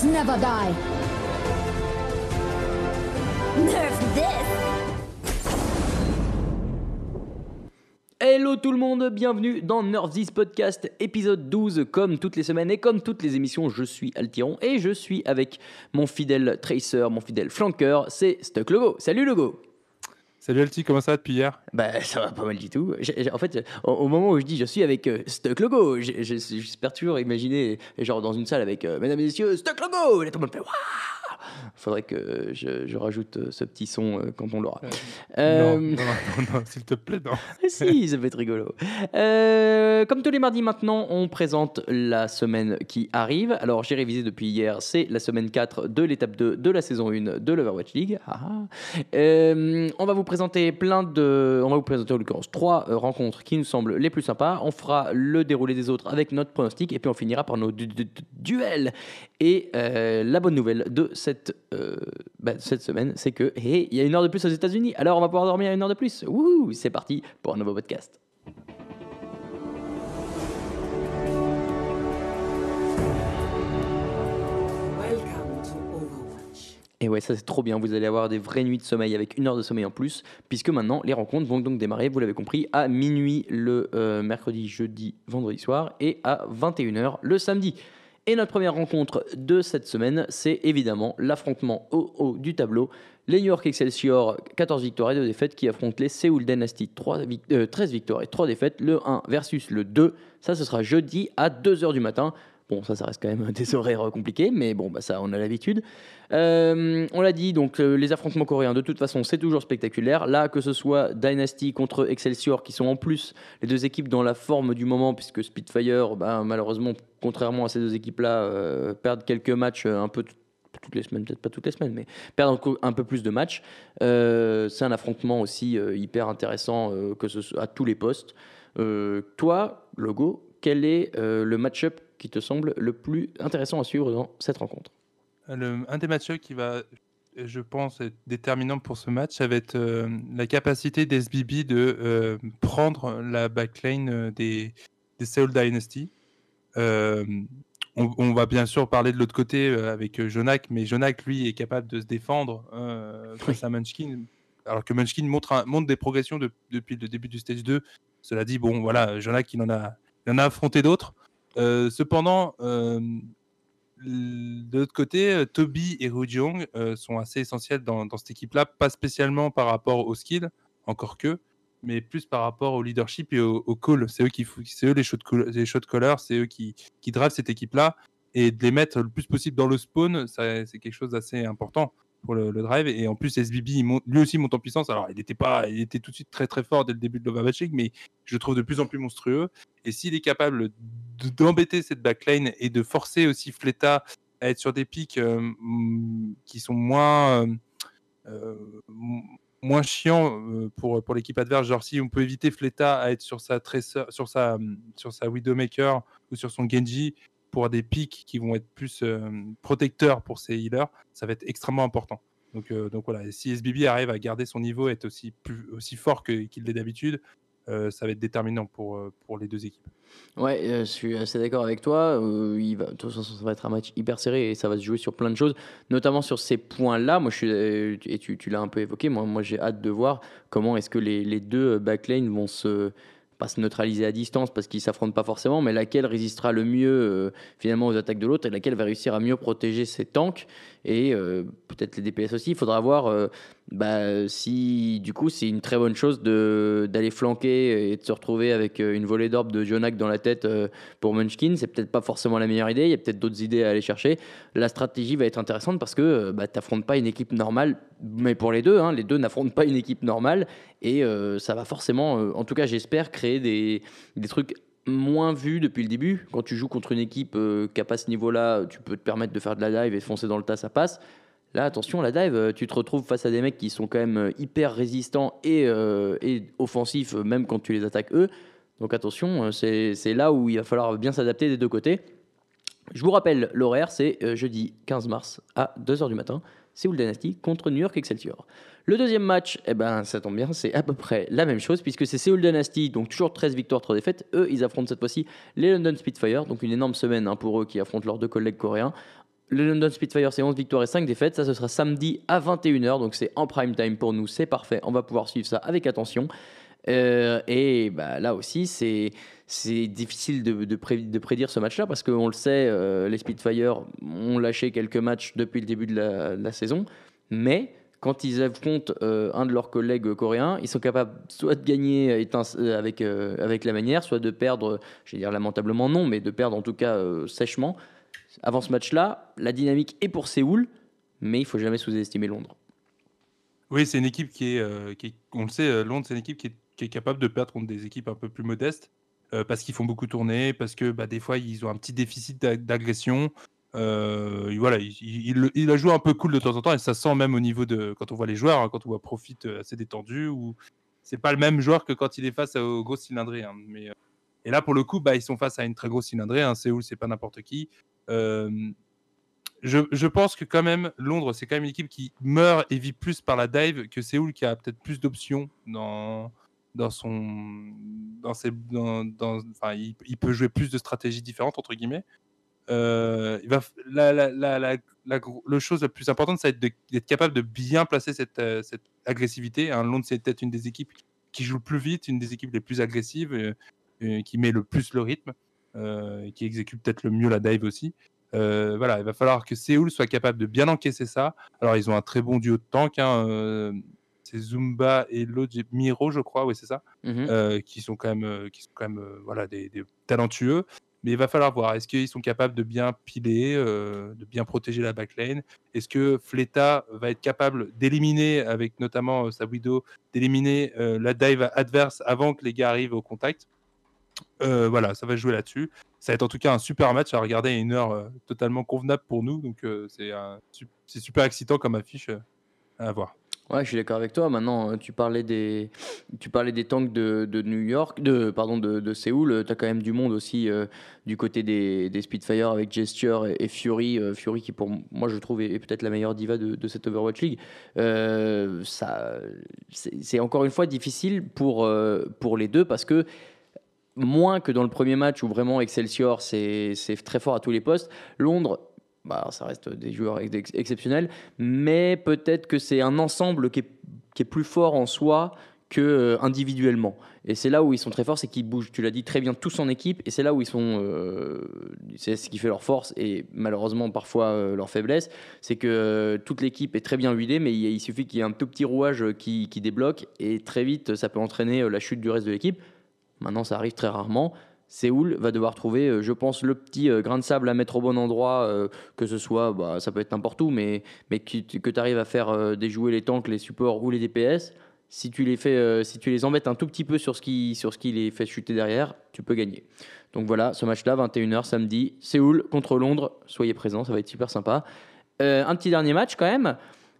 Heroes never die. Nerf this! Hello tout le monde, bienvenue dans Nerf This Podcast épisode 12. Comme toutes les semaines et comme toutes les émissions, je suis Altiron et je suis avec mon fidèle tracer, mon fidèle flanqueur, c'est Stuck Logo. Salut Logo Salut Alti, comment ça va depuis hier? Bah ça va pas mal du tout. En fait, au, moment où je dis je suis avec euh, Stuck Logo, j'espère toujours imaginer genre dans une salle avec euh, mesdames et messieurs Stuck Logo. Et tout le monde fait waouh Faudrait que je, je rajoute euh, ce petit son euh, quand on l'aura. Euh, Non, non, non, non, s'il te plaît, non. Si, ça va être rigolo. Euh, comme tous les mardis maintenant, on présente la semaine qui arrive. Alors, j'ai révisé depuis hier, c'est la semaine 4 de l'étape 2 de la saison 1 de l'Overwatch League. Ah, ah. Euh, on va vous présenter plein de... On va vous présenter en l'occurrence trois rencontres qui nous semblent les plus sympas. On fera le déroulé des autres avec notre pronostic et puis on finira par nos du- du- du- duels. Et euh, la bonne nouvelle de cette, euh, bah, cette semaine, c'est que hey, il y a une heure de plus aux États-Unis. Alors on va pouvoir dormir une heure de plus. Wouhou, c'est parti pour un nouveau podcast. Et ouais, ça c'est trop bien. Vous allez avoir des vraies nuits de sommeil avec une heure de sommeil en plus, puisque maintenant les rencontres vont donc démarrer, vous l'avez compris, à minuit le euh, mercredi, jeudi, vendredi soir et à 21h le samedi. Et notre première rencontre de cette semaine, c'est évidemment l'affrontement au haut du tableau. Les New York Excelsior, 14 victoires et 2 défaites, qui affrontent les Seoul Dynasty, 3 vic- euh, 13 victoires et 3 défaites, le 1 versus le 2. Ça, ce sera jeudi à 2h du matin. Bon, ça, ça reste quand même des horaires euh, compliqués, mais bon, bah, ça, on a l'habitude. Euh, on l'a dit, donc euh, les affrontements coréens, de toute façon, c'est toujours spectaculaire. Là, que ce soit Dynasty contre Excelsior, qui sont en plus les deux équipes dans la forme du moment, puisque Spitfire, bah, malheureusement, contrairement à ces deux équipes-là, perdent quelques matchs un peu tout- toutes les semaines, peut-être pas toutes les semaines, mais perdent encore un peu plus de matchs. C'est un affrontement aussi hyper intéressant que ce soit à tous les postes. Toi, Logo, quel est le match-up qui te semble le plus intéressant à suivre dans cette rencontre Le- un des matchs qui va, je pense, être déterminant pour ce match, ça va être euh, la capacité d'SBB de euh, prendre la backline euh, des, des Seoul Dynasty. Euh, on, on va bien sûr parler de l'autre côté avec Jonak, mais Jonak, lui, est capable de se défendre face à Munchkin, alors que Munchkin montre, un- montre des progressions de- depuis le début du stage 2. Cela dit, bon, voilà, Jonak, il en a, il en a affronté d'autres. Euh, cependant, euh, de l'autre côté, euh, Toby et Rujiong euh, sont assez essentiels dans, cette équipe-là, pas spécialement par rapport au skill, encore que, mais plus par rapport au leadership et au, call. C'est eux, qui, eux les shot, les callers, c'est eux qui, qui drivent cette équipe-là. Et de les mettre le plus possible dans le spawn, c'est quelque chose d'assez important pour le, drive. Et en plus, SBB, lui aussi monte en puissance. Alors, il était, pas, il était tout de suite très très fort dès le début de l'Overwatch mais je le trouve de plus en plus monstrueux. Et s'il est capable de- d'embêter cette backline et de forcer aussi Fleta à être sur des pics euh, mm, qui sont moins, euh, euh, moins chiants pour, pour l'équipe adverse, genre si on peut éviter Fleta à être sur sa, Tracer- sur sa, sur sa Widowmaker ou sur son Genji pour des pics qui vont être plus euh, protecteurs pour ses healers, ça va être extrêmement important. Donc, euh, donc voilà, si SBB arrive à garder son niveau être aussi, aussi fort qu'il l'est d'habitude, euh, ça va être déterminant pour, pour les deux équipes. Ouais, je suis assez d'accord avec toi. Il va, de toute façon, ça va être un match hyper serré et ça va se jouer sur plein de choses, notamment sur ces points-là. Moi, je suis, et tu, l'as un peu évoqué, moi, moi j'ai hâte de voir comment est-ce que les, les deux backlanes vont se pas se neutraliser à distance parce qu'ils s'affrontent pas forcément, mais laquelle résistera le mieux euh, finalement aux attaques de l'autre et laquelle va réussir à mieux protéger ses tanks? Et euh, peut-être les DPS aussi. Il faudra voir euh, bah, si du coup c'est une très bonne chose d'aller flanquer et de se retrouver avec euh, une volée d'orbe de Jonak dans la tête pour Munchkin. C'est peut-être pas forcément la meilleure idée. Il y a peut-être d'autres idées à aller chercher. La stratégie va être intéressante parce que bah, t'affrontes pas une équipe normale, mais pour les deux, hein, les deux n'affrontent pas une équipe normale et ça va forcément, en tout cas j'espère, créer des, des trucs moins vus depuis le début. Quand tu joues contre une équipe euh, qui n'a pas ce niveau-là, tu peux te permettre de faire de la dive et foncer dans le tas, ça passe. Là, attention, la dive, euh, tu te retrouves face à des mecs qui sont quand même euh, hyper résistants et, euh, et offensifs, euh, même quand tu les attaques eux. Donc attention, euh, c'est là où il va falloir bien s'adapter des deux côtés. Je vous rappelle, l'horaire, c'est euh, jeudi 15 mars à 2h du matin. Seoul Dynasty contre New York Excelsior. Le deuxième match, eh ben, ça tombe bien, c'est à peu près la même chose, puisque c'est Seoul Dynasty, donc toujours 13 victoires, 3 défaites. Eux, ils affrontent cette fois-ci les London Spitfire, donc une énorme semaine hein, pour eux qui affrontent leurs deux collègues coréens. Le London Spitfire, c'est 11 victoires et 5 défaites. Ça, ce sera samedi à 21h. Donc, c'est en prime time pour nous. C'est parfait. On va pouvoir suivre ça avec attention. Euh, et bah, là aussi, c'est difficile de, de, pré- de prédire ce match-là parce qu'on le sait, euh, les Spitfire ont lâché quelques matchs depuis le début de la, saison. Mais quand ils affrontent euh, un de leurs collègues coréens, ils sont capables soit de gagner euh, avec, avec la manière, soit de perdre, je vais dire lamentablement non, mais de perdre en tout cas sèchement. Avant ce match-là, la dynamique est pour Séoul, mais il faut jamais sous-estimer Londres. Oui, c'est une équipe qui est, qui est- on le sait, Londres, c'est une équipe qui est, qui est capable de perdre contre des équipes un peu plus modestes euh, parce qu'ils font beaucoup tourner, parce que bah, des fois ils ont un petit déficit d'a- d'agression. Euh, voilà, il, il, la joue un peu cool de temps en temps et ça sent même au niveau de quand on voit les joueurs, hein, quand on voit Profit euh, assez détendu ou c'est pas le même joueur que quand il est face aux gros cylindrés. hein, mais, et là pour le coup, bah, ils sont face à une très grosse cylindrée. Hein, Séoul, c'est pas n'importe qui. Je, je pense que quand même, Londres, c'est quand même une équipe qui meurt et vit plus par la dive que Séoul, qui a peut-être plus d'options dans, dans son. Dans ses, dans, enfin, il, peut jouer plus de stratégies différentes, entre guillemets. Euh, il va, la, la, la, la, chose la plus importante, ça va être d'être capable de bien placer cette, euh, cette agressivité. Hein, Londres, c'est peut-être une des équipes qui joue le plus vite, une des équipes les plus agressives, euh, qui met le plus le rythme, qui exécute peut-être le mieux la dive aussi. Voilà, il va falloir que Séoul soit capable de bien encaisser ça. Alors, ils ont un très bon duo de tank. hein, c'est Zumba et l'autre, Miro, je crois, oui, c'est ça, Mhm. euh, qui sont quand même, euh, qui sont quand même euh, voilà, des, des talentueux. Mais il va falloir voir, est-ce qu'ils sont capables de bien piler, de bien protéger la backlane? Est-ce que Fleta va être capable d'éliminer, avec notamment sa Widow, d'éliminer la dive adverse avant que les gars arrivent au contact? Euh, Voilà, ça va jouer là-dessus. Ça va être en tout cas un super match à regarder à une heure euh, totalement convenable pour nous. Donc euh, c'est super excitant comme affiche à voir. Ouais, je suis d'accord avec toi. Maintenant, euh, tu parlais des, tu parlais des tanks de, de New York, de, pardon, de, de Séoul. Tu as quand même du monde aussi euh, du côté des, des Spitfire avec Gesture et, Fury. euh, Fury qui, pour moi, je trouve, est, peut-être la meilleure diva de, de cette Overwatch League. Euh, c'est encore une fois difficile pour, euh, pour les deux parce que moins que dans le premier match où vraiment Excelsior c'est très fort à tous les postes, Londres, bah, ça reste des joueurs ex- exceptionnels, mais peut-être que c'est un ensemble qui est, plus fort en soi que euh, individuellement. Et c'est là où ils sont très forts, c'est qu'ils bougent, tu l'as dit très bien, tous en équipe, et c'est là où ils sont, euh, c'est ce qui fait leur force et malheureusement parfois euh, leur faiblesse, c'est que toute l'équipe est très bien huilée, mais il, suffit qu'il y ait un tout petit rouage qui, débloque, et très vite ça peut entraîner la chute du reste de l'équipe. Maintenant, ça arrive très rarement. Séoul va devoir trouver, euh, je pense, le petit euh, grain de sable à mettre au bon endroit, euh, que ce soit, bah, ça peut être n'importe où, mais, mais que, tu arrives à faire déjouer les tanks, les supports ou les DPS. Si tu les fais, si tu les embêtes un tout petit peu sur ce qui, sur ce qui les fait chuter derrière, tu peux gagner. Donc voilà, ce match-là, 21h samedi, Séoul contre Londres. Soyez présents, ça va être super sympa. Un petit dernier match quand même.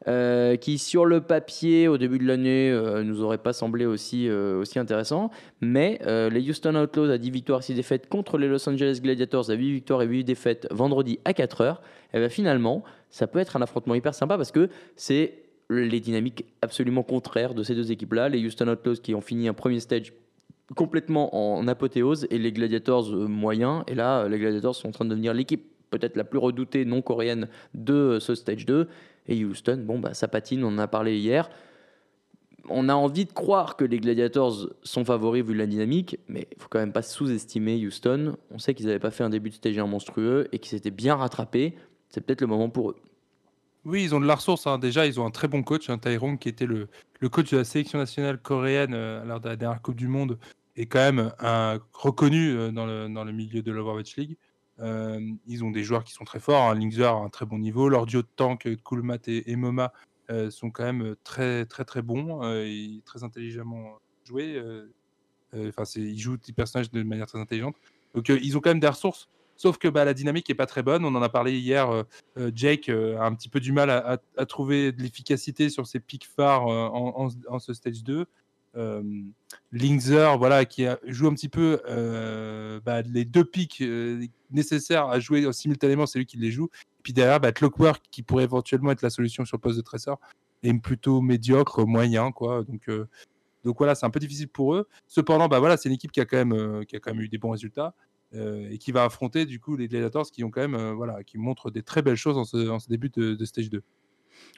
Euh, qui sur le papier au début de l'année euh, nous aurait pas semblé aussi, euh, aussi intéressant, mais euh, les Houston Outlaws à 10 victoires, 6 défaites contre les Los Angeles Gladiators à 8 victoires et 8 défaites vendredi à 4h, et bien finalement, ça peut être un affrontement hyper sympa parce que c'est les dynamiques absolument contraires de ces deux équipes-là. Les Houston Outlaws qui ont fini un premier stage complètement en apothéose et les Gladiators moyens. Et là, les Gladiators sont en train de devenir l'équipe peut-être la plus redoutée non coréenne de ce stage 2. Et Houston, bon, bah, ça patine, on en a parlé hier. On a envie de croire que les Gladiators sont favoris vu la dynamique, mais il faut quand même pas sous-estimer Houston. On sait qu'ils n'avaient pas fait un début de stage 1 monstrueux et qu'ils s'étaient bien rattrapés. C'est peut-être le moment pour eux. Oui, ils ont de la ressource. hein. Déjà, ils ont un très bon coach, un Tyrone qui était le, le coach de la sélection nationale coréenne euh, lors de la dernière Coupe du Monde et quand même un, reconnu euh, dans, le, dans le milieu de l'Overwatch League. Euh, ils ont des joueurs qui sont très forts. Hein. A un très bon niveau. Leur duo de tank, euh, Coolmat et, Moma, euh, sont quand même très très très bons et très intelligemment joués. Enfin, ils jouent des personnages de manière très intelligente. Donc, ils ont quand même des ressources. Sauf que bah, la dynamique est pas très bonne. On en a parlé hier. Jake a un petit peu du mal à, trouver de l'efficacité sur ses pics phares en- en ce stage 2. Euh, Linkzer, voilà, qui joue un petit peu euh, bah, les deux pics euh, nécessaires à jouer simultanément, c'est lui qui les joue. Puis derrière, bah, Clockwork, qui pourrait éventuellement être la solution sur le poste de tresseur, est plutôt médiocre, moyen, quoi. Donc, donc voilà, c'est un peu difficile pour eux. Cependant, bah voilà, c'est une équipe qui a quand même, qui a quand même eu des bons résultats. et qui va affronter du coup les Gladiators qui ont quand même voilà qui montrent des très belles choses en ce, début de, stage 2.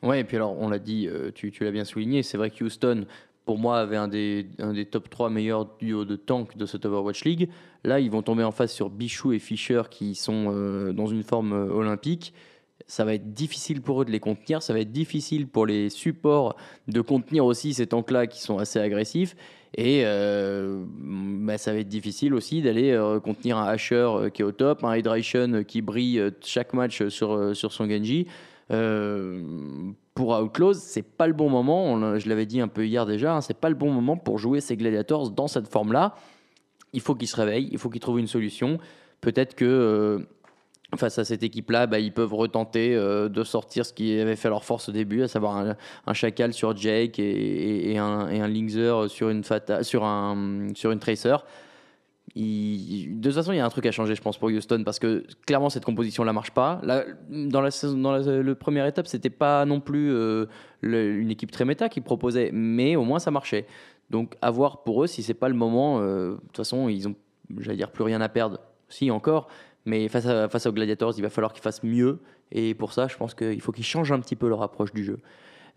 Ouais, et puis alors, on l'a dit, tu, tu l'as bien souligné, c'est vrai que Houston, pour moi, avait un des, un des top 3 meilleurs duos de tank de cette Overwatch League. Là, ils vont tomber en face sur Bichou et Fischer qui sont euh, dans une forme euh, olympique. Ça va être difficile pour eux de les contenir, ça va être difficile pour les supports de contenir aussi ces tanks-là qui sont assez agressifs. Et euh, bah, ça va être difficile aussi d'aller euh, contenir un Asher qui est au top, un Hydration qui brille chaque match sur, sur son Genji. Pour Outlaws, c'est pas le bon moment. Je l'avais dit un peu hier déjà, hein, c'est pas le bon moment pour jouer ces Gladiators dans cette forme-là. Il faut qu'ils se réveillent, il faut qu'ils trouvent une solution. Peut-être que euh, face à cette équipe-là, bah, ils peuvent retenter euh, de sortir ce qui avait fait leur force au début, à savoir un, Chacal sur Jake et, un, et sur, un, sur une Tracer. De toute façon, il y a un truc à changer, je pense, pour Houston, parce que clairement, cette composition-là marche pas. Dans la, le première étape, c'était pas non plus euh, une équipe très méta qui proposait, mais au moins ça marchait. Donc, à voir pour eux si c'est pas le moment. euh, de toute façon, ils ont, j'allais dire, plus rien à perdre. Si, encore. Mais face aux Gladiators, il va falloir qu'ils fassent mieux. Et pour ça, je pense qu'il faut qu'ils changent un petit peu leur approche du jeu.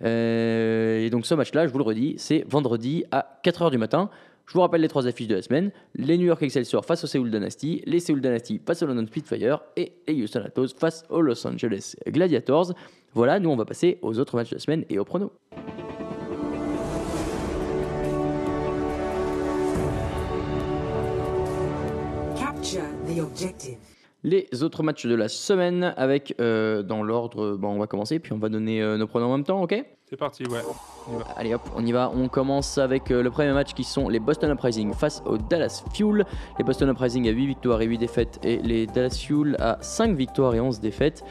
Euh, et donc, ce match-là, je vous le redis, c'est vendredi à 4h du matin. Je vous rappelle les trois affiches de la semaine les New York Excelsior face au Seoul Dynasty, les Seoul Dynasty face au London Spitfire et les Houston Atos face aux Los Angeles Gladiators. Voilà, nous on va passer aux autres matchs de la semaine et au prono. Capture the. Les autres matchs de la semaine avec, euh, dans l'ordre, bon, on va commencer, puis on va donner euh, nos pronos en même temps, ok? C'est parti, ouais. On y va. Allez hop, on y va. On commence avec euh, le premier match qui sont les Boston Uprising face aux Dallas Fuel. Les Boston Uprising à 8 victoires et 8 défaites et les Dallas Fuel à 5 victoires et 11 défaites.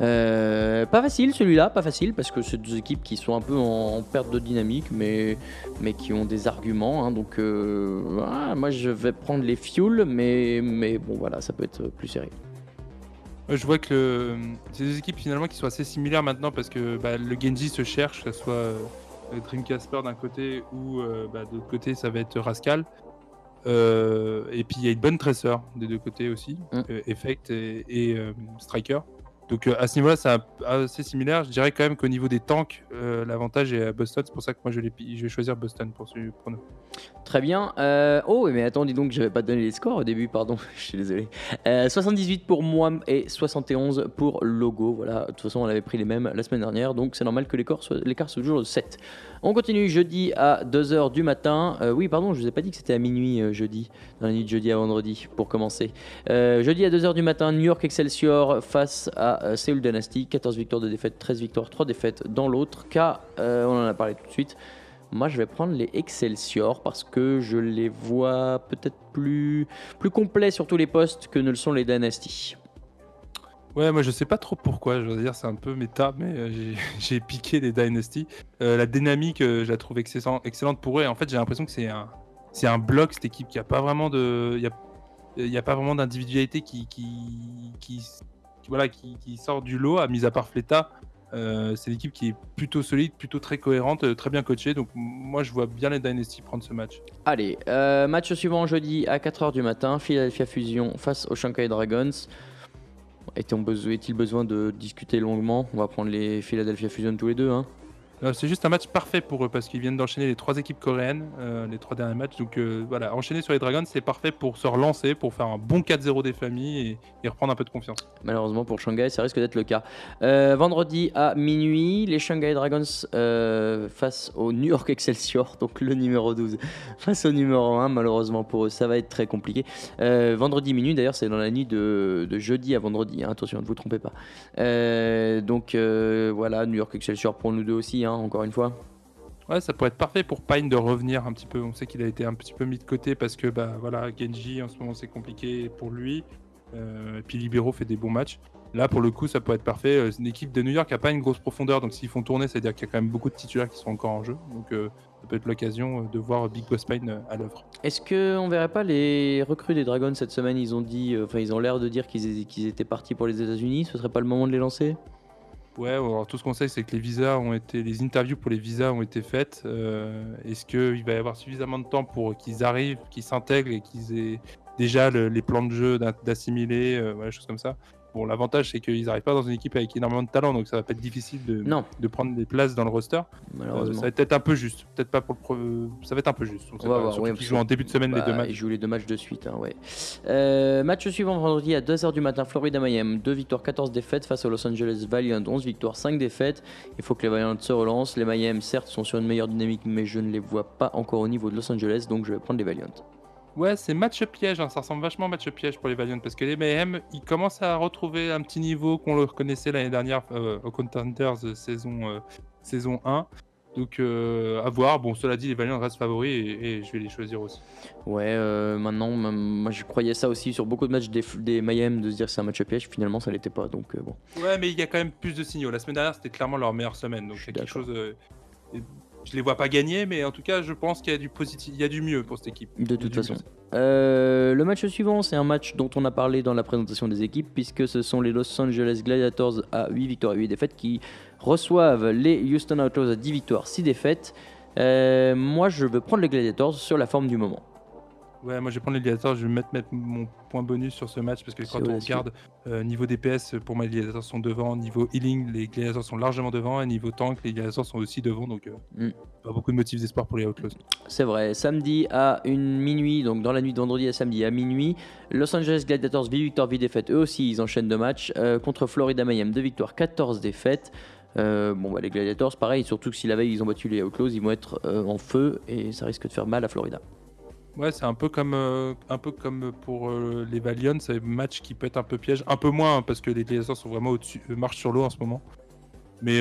Euh, pas facile celui-là, pas facile parce que c'est deux équipes qui sont un peu en, en perte de dynamique mais, mais qui ont des arguments. hein. donc euh, voilà, moi je vais prendre les Fuel mais, mais bon voilà, ça peut être plus serré. Je vois que le- c'est des équipes finalement qui sont assez similaires maintenant parce que bah, le Genji se cherche, que ce soit euh, Dream Casper d'un côté ou euh, bah, de l'autre côté ça va être Rascal. Et puis il y a une bonne Tracer des deux côtés aussi, Mm. Effect et, et, Striker. Donc euh, à ce niveau-là, c'est assez similaire. Je dirais quand même qu'au niveau des tanks, euh, l'avantage est à Boston. C'est pour ça que moi je, vais choisir Boston pour prono. Très bien. Euh, oh, mais attends, dis donc, je vais pas te donner les scores au début, pardon. je suis désolé. Euh, 78 pour moi et 71 pour Logo. Voilà, de toute façon, on avait pris les mêmes la semaine dernière, donc c'est normal que l'écart soit, soit toujours de 7. On continue jeudi à 2h du matin. Oui, pardon, je vous ai pas dit que c'était à minuit jeudi, dans la nuit de jeudi à vendredi, pour commencer. Jeudi à 2h du matin, New York Excelsior face à euh, Seoul Dynasty. 14 victoires de défaites, 13 victoires, 3 défaites dans l'autre cas. euh, on en a parlé tout de suite. Moi, je vais prendre les Excelsior parce que je les vois peut-être plus, plus complets sur tous les postes que ne le sont les Dynasty. Ouais, moi je sais pas trop pourquoi, je veux dire c'est un peu méta, mais euh, j'ai- piqué les Dynasty. La dynamique, je la trouve excellent- excellente pour eux, et en fait j'ai l'impression que c'est un, bloc cette équipe qui pas vraiment il y a, pas vraiment d'individualité qui- voilà, qui, sort du lot, à mis à part Fleta. Euh, c'est l'équipe qui est plutôt solide, plutôt très cohérente, euh, très bien coachée, donc moi je vois bien les Dynasty prendre ce match. Allez, euh, match suivant jeudi à 4h du matin, Philadelphia Fusion face aux Shanghai Dragons. Est-il besoin de discuter longuement? On va prendre les Philadelphia Fusion tous les deux. Hein. Euh, C'est juste un match parfait pour eux parce qu'ils viennent d'enchaîner les trois équipes coréennes, euh, les trois derniers matchs. Donc euh, voilà, enchaîner sur les Dragons, c'est parfait pour se relancer, pour faire un bon 4-0 des familles et, reprendre un peu de confiance. Malheureusement pour Shanghai, ça risque d'être le cas. Vendredi à minuit, les Shanghai Dragons face au New York Excelsior, donc le numéro 12, face au numéro 1, malheureusement pour eux, ça va être très compliqué. Vendredi minuit, d'ailleurs, c'est dans la nuit de, jeudi à vendredi, hein, attention, ne vous trompez pas. Donc voilà, New York Excelsior pour nous deux aussi, hein, encore une fois. Ouais, ça pourrait être parfait pour Pine de revenir un petit peu. On sait qu'il a été un petit peu mis de côté parce que bah voilà, Genji en ce moment c'est compliqué pour lui. Euh, et puis Libero fait des bons matchs. Là pour le coup, ça pourrait être parfait. Euh, C'est une équipe de New York qui a pas une grosse profondeur, donc s'ils font tourner, c'est-à-dire qu'il y a quand même beaucoup de titulaires qui sont encore en jeu. Donc euh, ça peut être l'occasion de voir Big Boss Pine à l'œuvre. Est-ce qu'on verrait pas les recrues des Dragons cette semaine? Ils ont dit, euh, enfin, ils ont l'air de dire qu'ils qu'ils étaient partis pour les États-Unis. Ce serait pas le moment de les lancer? Ouais, alors tout ce qu'on sait, c'est que les visas ont été, les interviews pour les visas ont été faites. Euh, Est-ce qu'il va y avoir suffisamment de temps pour qu'ils arrivent, qu'ils s'intègrent et qu'ils aient déjà le- les plans de jeu d'assimiler, euh, choses comme ça? Bon, l'avantage, c'est qu'ils n'arrivent pas dans une équipe avec énormément de talent, donc ça va pas être difficile de, Non, de prendre des places dans le roster. Euh, ça va être un peu juste. Peut-être pas pour le. Ça va être un peu juste. On va voir, ouais, parce jouent en début de semaine les Bah, deux Ils matchs. jouent les deux matchs de suite. hein, ouais. Euh, match suivant vendredi à 2h du matin, Florida Miami. 2 victoires, 14 défaites face aux Los Angeles Valiant. 11 victoires, 5 défaites. Il faut que les Valiant se relancent. Les Miami, certes, sont sur une meilleure dynamique, mais je ne les vois pas encore au niveau de Los Angeles, donc je vais prendre les Valiant. Ouais, c'est match piège, hein, ça ressemble vachement à match piège pour les Valiant parce que les Mayhem, ils commencent à retrouver un petit niveau qu'on leur connaissait l'année dernière euh, au Contenders euh, saison, euh, saison 1. Donc euh, à voir. Bon, cela dit, les Valiant restent favoris et, et je vais les choisir aussi. Ouais, euh, maintenant, moi je croyais ça aussi sur beaucoup de matchs des, des Miami de se dire que c'est un match piège. Finalement, ça l'était pas, donc bon. Ouais, mais il y a quand même plus de signaux. La semaine dernière, c'était clairement leur meilleure semaine. Donc a quelque chose. et je les vois pas gagner, mais en tout cas, je pense qu'il y a du positif, il y a du mieux pour cette équipe. De toute façon. Euh, le match suivant, c'est un match dont on a parlé dans la présentation des équipes, puisque ce sont les Los Angeles Gladiators à 8 victoires et 8 défaites qui reçoivent les Houston Outlaws à 10 victoires, 6 défaites. Euh, moi, je veux prendre les Gladiators sur la forme du moment. Ouais, moi je vais prendre les Gladiators, je vais mettre, mettre mon point bonus sur ce match parce que quand on regarde euh, niveau DPS, pour moi les Gladiators sont devant, niveau healing, les Gladiators sont largement devant, et niveau tank, les Gladiators sont aussi devant, donc euh, Mm. pas beaucoup de motifs d'espoir pour les Outlaws. C'est vrai, samedi à une minuit, donc dans la nuit de vendredi à samedi à minuit, Los Angeles Gladiators 8 victoires, 8 défaites. Eux aussi, ils enchaînent deux matchs euh, contre Florida Mayhem, 2 victoires, 14 défaites. Euh, bon, bah, les Gladiators, pareil, surtout que si la veille ils ont battu les Outlaws, ils vont être euh, en feu et ça risque de faire mal à Florida. Ouais, c'est un peu comme euh, pour euh, les Valiant, c'est un match qui peut être un peu piège, un peu moins hein, parce que les Gladiators sont vraiment au-dessus, euh, marchent sur l'eau en ce moment. Mais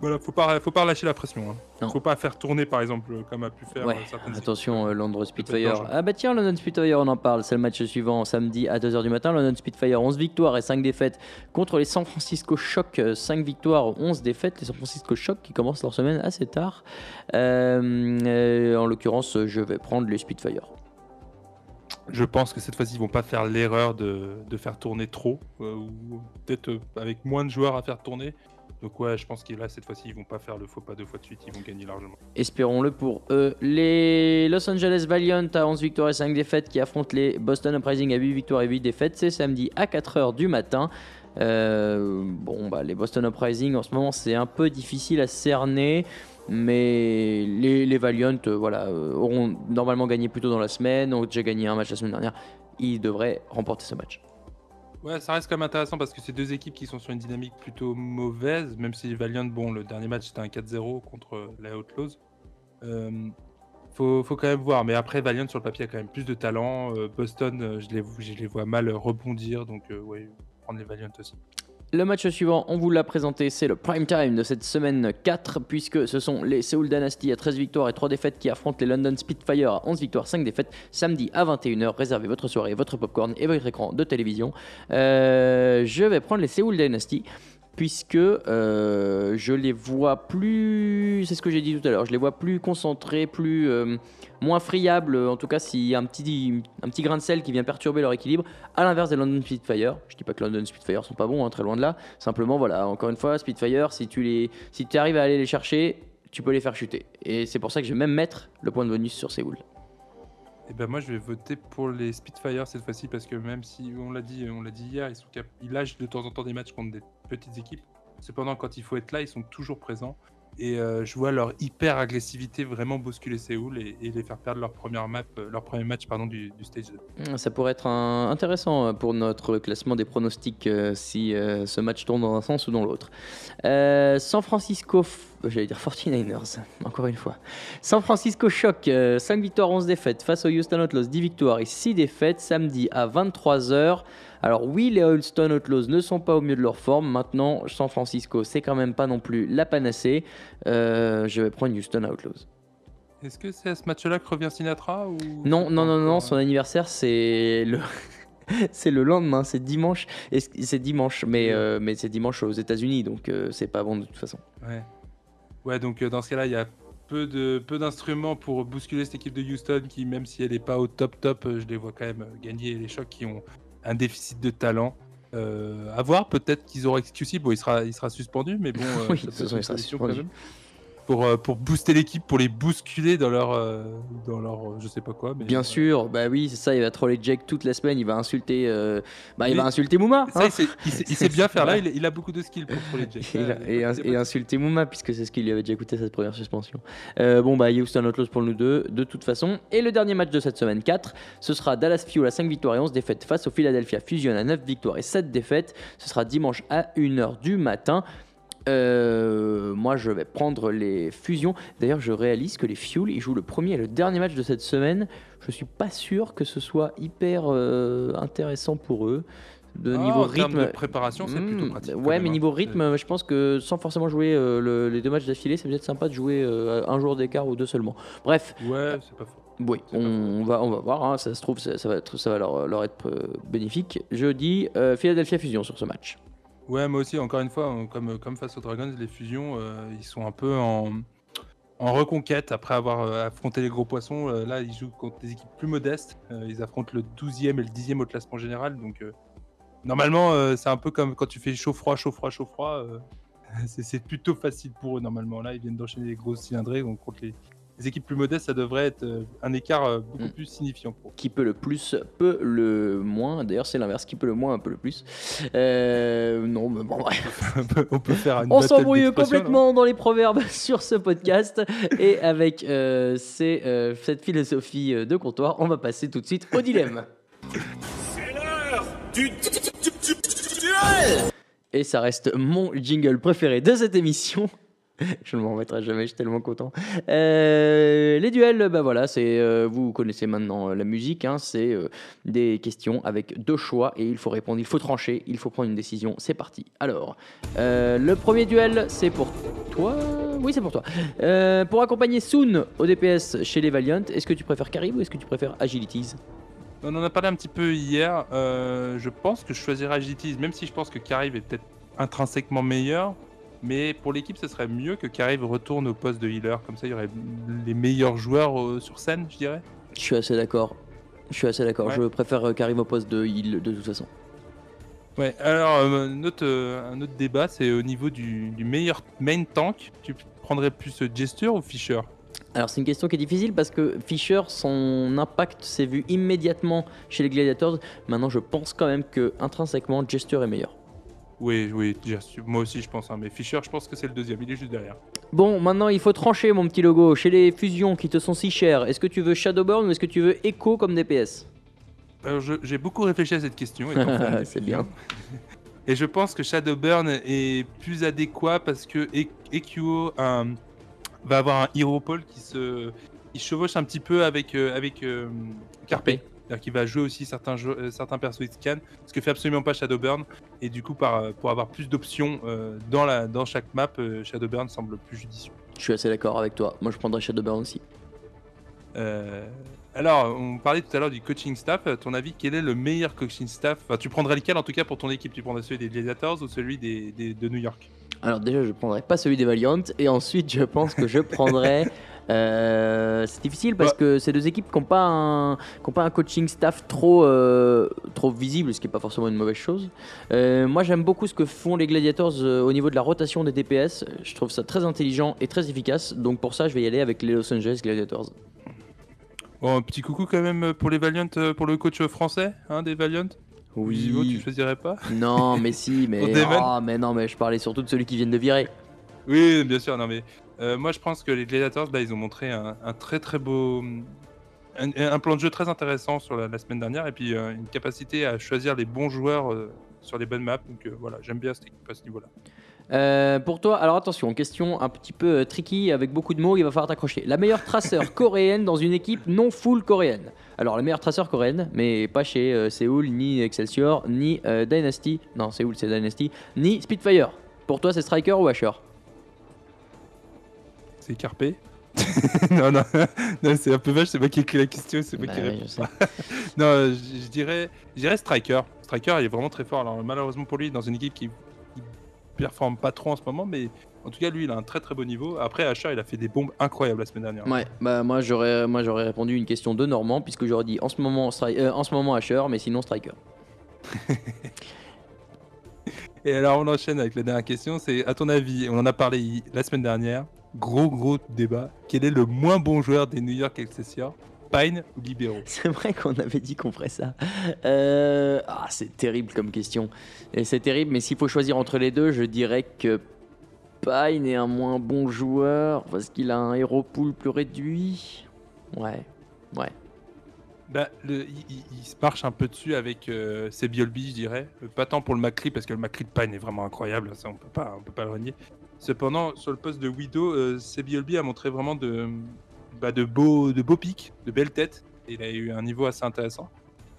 voilà, faut pas faut pas relâcher la pression. Hein. Non. Faut pas faire tourner par exemple euh, comme a pu faire Ouais, euh, attention, euh, Londres Spitfire. Ah bah tiens, London Spitfire, on en parle. C'est le match suivant, samedi à 2h du matin. London Spitfire, 11 victoires et 5 défaites contre les San Francisco Shock. euh, 5 victoires, 11 défaites. Les San Francisco Shock qui commencent leur semaine assez tard. Euh, euh, en l'occurrence, je vais prendre les Spitfire. Je pense que cette fois-ci, ils vont pas faire l'erreur de, de faire tourner trop, euh, ou peut-être euh, avec moins de joueurs à faire tourner. Donc ouais, je pense que là, cette fois-ci, ils vont pas faire le faux pas deux fois de suite, ils vont gagner largement. Espérons-le pour eux. Les Los Angeles Valiant à 11 victoires et 5 défaites qui affrontent les Boston Uprising à 8 victoires et 8 défaites. C'est samedi à 4h du matin. Euh, bon, bah, les Boston Uprising en ce moment c'est un peu difficile à cerner. Mais les, les Valiant euh, voilà, euh, auront normalement gagné plus tôt dans la semaine, ont déjà gagné un match la semaine dernière. Ils devraient remporter ce match. Ouais, ça reste quand même intéressant parce que c'est deux équipes qui sont sur une dynamique plutôt mauvaise, même si Valiant, bon, le dernier match c'était un 4-0 contre euh, les Outlaws. Euh, faut, faut quand même voir, mais après Valiant sur le papier a quand même plus de talent. Euh, Boston, je les, je les vois mal rebondir, donc euh, ouais, prendre les Valiant aussi. Le match suivant, on vous l'a présenté, c'est le prime time de cette semaine 4, puisque ce sont les Seoul Dynasty à 13 victoires et 3 défaites qui affrontent les London Spitfire à 11 victoires, 5 défaites, samedi à 21h. Réservez votre soirée, votre popcorn et votre écran de télévision. Euh, je vais prendre les Seoul Dynasty. Puisque euh, je les vois plus, c'est ce que j'ai dit tout à l'heure, je les vois plus concentrés, plus euh, moins friables. En tout cas, s'il y a un petit, grain de sel qui vient perturber leur équilibre, à l'inverse des London Spitfire. Je dis pas que London Spitfire sont pas bons, hein, très loin de là. Simplement, voilà, encore une fois, Spitfire, si tu les, si tu arrives à aller les chercher, tu peux les faire chuter. Et c'est pour ça que je vais même mettre le point de bonus sur Séoul. Et ben moi je vais voter pour les Spitfire cette fois-ci parce que même si on l'a dit, on l'a dit hier, ils ils lâchent de temps en temps des matchs contre des petites équipes. Cependant quand il faut être là, ils sont toujours présents. Et euh, je vois leur hyper agressivité vraiment bousculer Séoul et, les faire perdre leur première map, euh, leur premier match pardon du, stage 2. Ça pourrait être intéressant pour notre classement des pronostics euh, si euh, ce match tourne dans un sens ou dans l'autre. Euh, San Francisco, j'allais dire 49ers, encore une fois. San Francisco euh, 5 victoires, 11 défaites face aux Houston Outlaws, 10 victoires et 6 défaites samedi à 23h. Alors oui, les Houston Outlaws ne sont pas au mieux de leur forme. Maintenant, San Francisco, c'est quand même pas non plus la panacée. Euh, je vais prendre Houston Outlaws. Est-ce que c'est à ce match-là que revient Sinatra ou Non, non, non, non, son anniversaire c'est le. c'est le lendemain, c'est dimanche. Et c'est dimanche, mais, euh, mais c'est dimanche aux États-Unis, donc euh, c'est pas bon de toute façon. Ouais. Ouais, donc dans ce cas-là, il y a peu de peu d'instruments pour bousculer cette équipe de Houston qui, même si elle n'est pas au top top, je les vois quand même gagner les chocs qui ont un déficit de talent. Euh, à voir, peut-être qu'ils auront XQC. Bon, il sera, il sera suspendu, mais bon, Oui, ça de peut toute être façon, une il sera solution suspendu. quand même. Pour, euh, pour booster l'équipe, pour les bousculer dans leur, euh, dans leur euh, je sais pas quoi. Mais, Bien euh, sûr, bah oui, c'est ça, il va troller Jake toute la semaine, il va insulter, euh, bah, il Mais- va insulter Mouma. Ça, hein. il, sait, il bien faire là, il, il a beaucoup de skills pour troller. Et, et, de- et insulter Mouma puisque c'est ce qu'il lui avait déjà coûté cette première suspension. Euh, bon bah Houston Outlaws pour nous deux de toute façon. Et le dernier match de cette semaine 4, ce sera Dallas Fuel à 5 victoires et 11 défaites face au Philadelphia Fusion à 9 victoires et 7 défaites. Ce sera dimanche à 1h du matin. Euh, moi je vais prendre les fusions. D'ailleurs je réalise que les Fuel ils jouent le premier et le dernier match de cette semaine. Je suis pas sûr que ce soit hyper euh, intéressant pour eux. De Ah, niveau en rythme, de préparation, c'est plutôt Hmm, pratique. Ouais, mais hein. niveau rythme, je pense que sans forcément jouer euh, le- les deux matchs d'affilée, c'est peut-être sympa de jouer euh, un jour d'écart ou deux seulement. Bref, Ouais, c'est pas faux. oui, on, va, on va voir. hein, ça se trouve, ça, ça va, être, ça va leur, leur être euh, bénéfique. Je dis euh, Philadelphia Fusion sur ce match. Ouais, moi aussi, encore une fois, comme, face aux Dragons, les fusions, euh, ils sont un peu en, reconquête après avoir euh, affronté les gros poissons. Euh, là, ils jouent contre des équipes plus modestes. Ils affrontent le 12e et le 10e au classement général. Donc, normalement, c'est un peu comme quand tu fais chaud-froid, chaud-froid, chaud-froid. c'est plutôt facile pour eux, normalement. Là, ils viennent d'enchaîner les grosses cylindrées. Donc, contre les, les équipes plus modestes, ça devrait être euh, un écart euh, beaucoup Mm. plus signifiant pour. Qui peut le plus, peut le moins. D'ailleurs, c'est l'inverse. Qui peut le moins, un peu le plus. Euh, non, mais bon, bref. On peut- faire une On s'embrouille complètement dans les proverbes sur ce podcast. et avec euh, ces, euh, cette philosophie euh, de comptoir, on va passer tout de suite au dilemme. Et ça reste mon jingle préféré de cette émission. Je ne m'en remettrai jamais, je suis tellement content. Euh, les duels, bah voilà, euh, vous connaissez maintenant euh, la musique, hein, c'est des questions avec deux choix et il faut répondre, il faut trancher, il faut prendre une décision. C'est parti. Alors, le premier duel, c'est pour toi. Oui, c'est pour toi. Pour accompagner Soon au DPS chez les Valiant, est-ce que tu préfères Carib ou est-ce que tu préfères Agilities? On en a parlé un petit peu hier. je pense que je choisirais Agilities, même si je pense que Carive est peut-être intrinsèquement meilleur. Mais pour l'équipe, ce serait mieux que Carive retourne au poste de healer. Comme ça, il y aurait les meilleurs joueurs euh, sur scène, je dirais. Je suis assez d'accord. Je suis assez d'accord. Ouais. Je préfère euh, Carib au poste de heal de toute façon. Ouais, alors euh, un, autre, euh, un autre débat, c'est au niveau du, du meilleur main tank. Tu prendrais plus Jester ou Fisher Alors c'est une question qui est difficile parce que Fisher, son impact s'est vu immédiatement chez les Gladiators. Maintenant, je pense quand même que intrinsèquement, Jester est meilleur. Oui, oui, moi aussi je pense. hein, mais Fisher, je pense que c'est le deuxième. Il est juste derrière. Bon, maintenant il faut trancher mon petit logo. Chez les fusions qui te sont si chères, est-ce que tu veux Shadowburn ou est-ce que tu veux Echo comme DPS Alors, je- j'ai beaucoup réfléchi à cette question. C'est bien. Et je pense que Shadowburn est plus adéquat parce que E- EQO euh, va avoir un Hero Paul qui se qui chevauche un petit peu avec, euh, avec euh, Carpe. C'est-à-dire qu'il va jouer aussi certains, jeux- euh, certains persos scan, ce que fait absolument pas Shadowburn. Et du coup, par, euh, pour avoir plus d'options euh, dans, la, dans chaque map, euh, Shadowburn semble plus judicieux. Je suis assez d'accord avec toi. Moi, je prendrais Shadowburn aussi. Alors, on parlait tout à l'heure du coaching staff. À ton avis, quel est le meilleur coaching staff? Enfin, Tu prendrais lequel en tout cas pour ton équipe? Tu prendrais celui des Gladiators ou celui des, des- de New York? Alors déjà, je prendrais pas celui des Valiant et ensuite, je pense que je prendrais. euh, c'est difficile parce que c'est deux équipes qui n'ont pas un, qui ont pas un coaching staff trop, euh, trop visible, ce qui n'est pas forcément une mauvaise chose. Euh, moi, j'aime beaucoup ce que font les Gladiators au niveau de la rotation des DPS. Je trouve ça très intelligent et très efficace. Donc pour ça, je vais y aller avec les Los Angeles Gladiators. Bon, un petit coucou quand même pour les Valiant, pour le coach français hein, des Valiant. Visivo, tu choisirais pas? Non, mais si, mais, oh, mais non, mais je parlais surtout de celui qui viennent de virer. Oui, bien sûr, non mais euh, moi je pense que les Gladiators, bah, ils ont montré un, un très très beau, un, un plan de jeu très intéressant sur la, la semaine dernière et puis euh, une capacité à choisir les bons joueurs euh, sur les bonnes maps. Donc voilà, j'aime bien cette équipe à ce niveau-là. Pour toi, alors attention, question un petit peu tricky avec beaucoup de mots, il va falloir t'accrocher. La meilleure traceur coréenne dans une équipe non full coréenne? Alors la meilleure traceur coréenne, mais pas chez Séoul, ni Excelsior, ni Dynasty. Non, Séoul c'est Dynasty, ni Spitfire. Pour toi, c'est Striker ou Asher? C'est Carpe Non, non, non c'est un peu vache, c'est moi qui ai écrit la question, c'est moi Bah qui réponds. sais. Non, je, je dirais, je dirais Striker. Striker, il est vraiment très fort. Alors malheureusement pour lui, dans une équipe qui, qui performe pas trop en ce moment, mais en tout cas lui, il a un très très beau niveau. Après, Asher, il a fait des bombes incroyables la semaine dernière. Ouais, bah moi j'aurais, moi j'aurais répondu une question de Normand puisque j'aurais dit en ce moment, euh, en ce moment Asher, mais sinon Striker. Et alors on enchaîne avec la dernière question. C'est à ton avis, on en a parlé la semaine dernière, gros gros débat. Quel est le moins bon joueur des New York Excelsior? Pine ou Libero? C'est vrai qu'on avait dit qu'on ferait ça. Euh, Ah, c'est terrible comme question. Et c'est terrible, mais s'il faut choisir entre les deux, je dirais que Pine est un moins bon joueur parce qu'il a un hero pool plus réduit. Ouais, ouais. Bah, le- il, il- il se marche un peu dessus avec euh, Sebiolbi, je dirais. Euh, Pas tant pour le McCree, parce que le McCree de Pine est vraiment incroyable, ça on peut pas, on peut pas le renier. Cependant, sur le poste de Widow, euh, Sebiolbi a montré vraiment de, bah, de, beaux, pics, de belles têtes. Il a eu un niveau assez intéressant.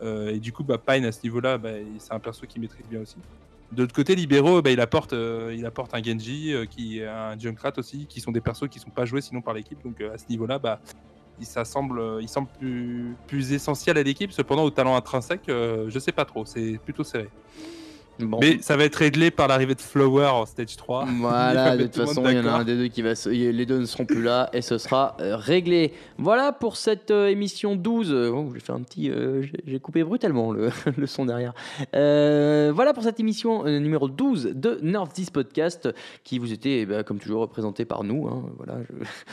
Euh, et du coup, bah, Pine à ce niveau-là, bah, c'est un perso qui maîtrise bien aussi. De l'autre côté, Libero, il, apporte, euh, il apporte un Genji, qui, un Junkrat aussi, qui sont des persos qui sont pas joués sinon par l'équipe. Donc à ce niveau-là, il, ça semble, il semble plus, essentiel à l'équipe. Cependant, au talent intrinsèque, je sais pas trop. C'est plutôt serré. Bon. Mais ça va être réglé par l'arrivée de Flower en stage 3. Voilà, de toute façon, il y en a un des deux qui va. se- Les deux ne seront plus là et ce sera euh, réglé. Voilà pour cette euh, émission 12. Euh, oh, j'ai fait un petit. euh, j'ai- coupé brutalement le, le son derrière. Euh, voilà pour cette émission numéro 12 de Nerf 10 Podcast qui vous était, eh ben, comme toujours, représenté par nous, hein, voilà,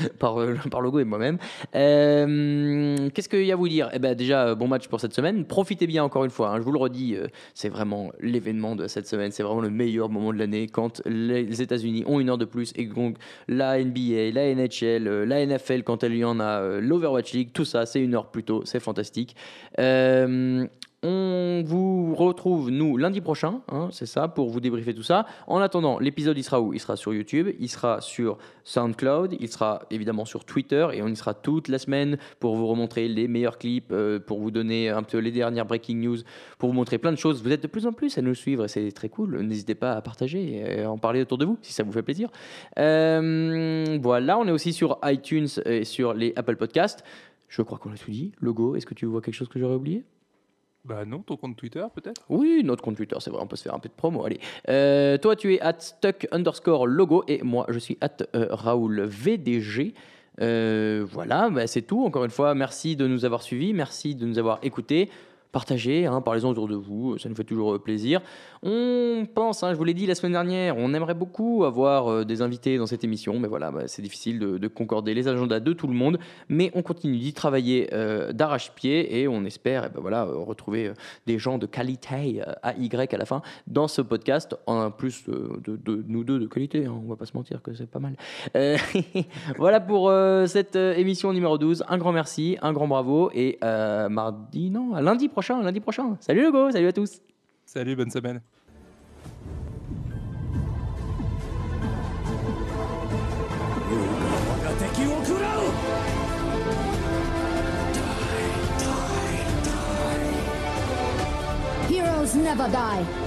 je- par, par Logo et moi-même. Qu'est-ce qu'il y a à vous dire? Eh ben, Déjà, bon match pour cette semaine. Profitez bien encore une fois, hein, je vous le redis, c'est vraiment l'événement de cette semaine. C'est vraiment le meilleur moment de l'année quand les États-Unis ont une heure de plus et donc la NBA, la NHL, euh, la NFL quand elle y en a, euh, l'Overwatch League, tout ça, c'est une heure plus tôt, c'est fantastique. Euh, on vous retrouve, nous, lundi prochain, hein, c'est ça, pour vous débriefer tout ça. En attendant, l'épisode, il sera où? Il sera sur YouTube, il sera sur SoundCloud, il sera évidemment sur Twitter, et on y sera toute la semaine pour vous remontrer les meilleurs clips, euh, pour vous donner un peu les dernières breaking news, pour vous montrer plein de choses. Vous êtes de plus en plus à nous suivre, et c'est très cool. N'hésitez pas à partager et à en parler autour de vous, si ça vous fait plaisir. Euh, voilà, on est aussi sur iTunes et sur les Apple Podcasts. Je crois qu'on a tout dit. Logo, est-ce que tu vois quelque chose que j'aurais oublié? Bah non, ton compte Twitter peut-être? Oui, notre compte Twitter, c'est vrai, on peut se faire un peu de promo. Allez, Euh, toi, tu es at stuck underscore logo et moi, je suis at euh, Raoul VDG. Euh, voilà, bah, c'est tout. Encore une fois, merci de nous avoir suivis, merci de nous avoir écoutés. Partagez, hein, parlez-en autour de vous, ça nous fait toujours euh, plaisir. On pense, hein, je vous l'ai dit la semaine dernière, on aimerait beaucoup avoir euh, des invités dans cette émission, mais voilà, bah, c'est difficile de, de concorder les agendas de tout le monde. Mais on continue d'y travailler euh, d'arrache-pied et on espère eh ben voilà, retrouver des gens de qualité euh, AY à la fin dans ce podcast, en plus de, nous deux de qualité, hein, on va pas se mentir que c'est pas mal. Voilà pour cette émission numéro 12. Un grand merci, un grand bravo et mardi, non, à lundi prochain, lundi prochain. Salut Hugo, salut à tous. Salut, bonne semaine. Heroes never die.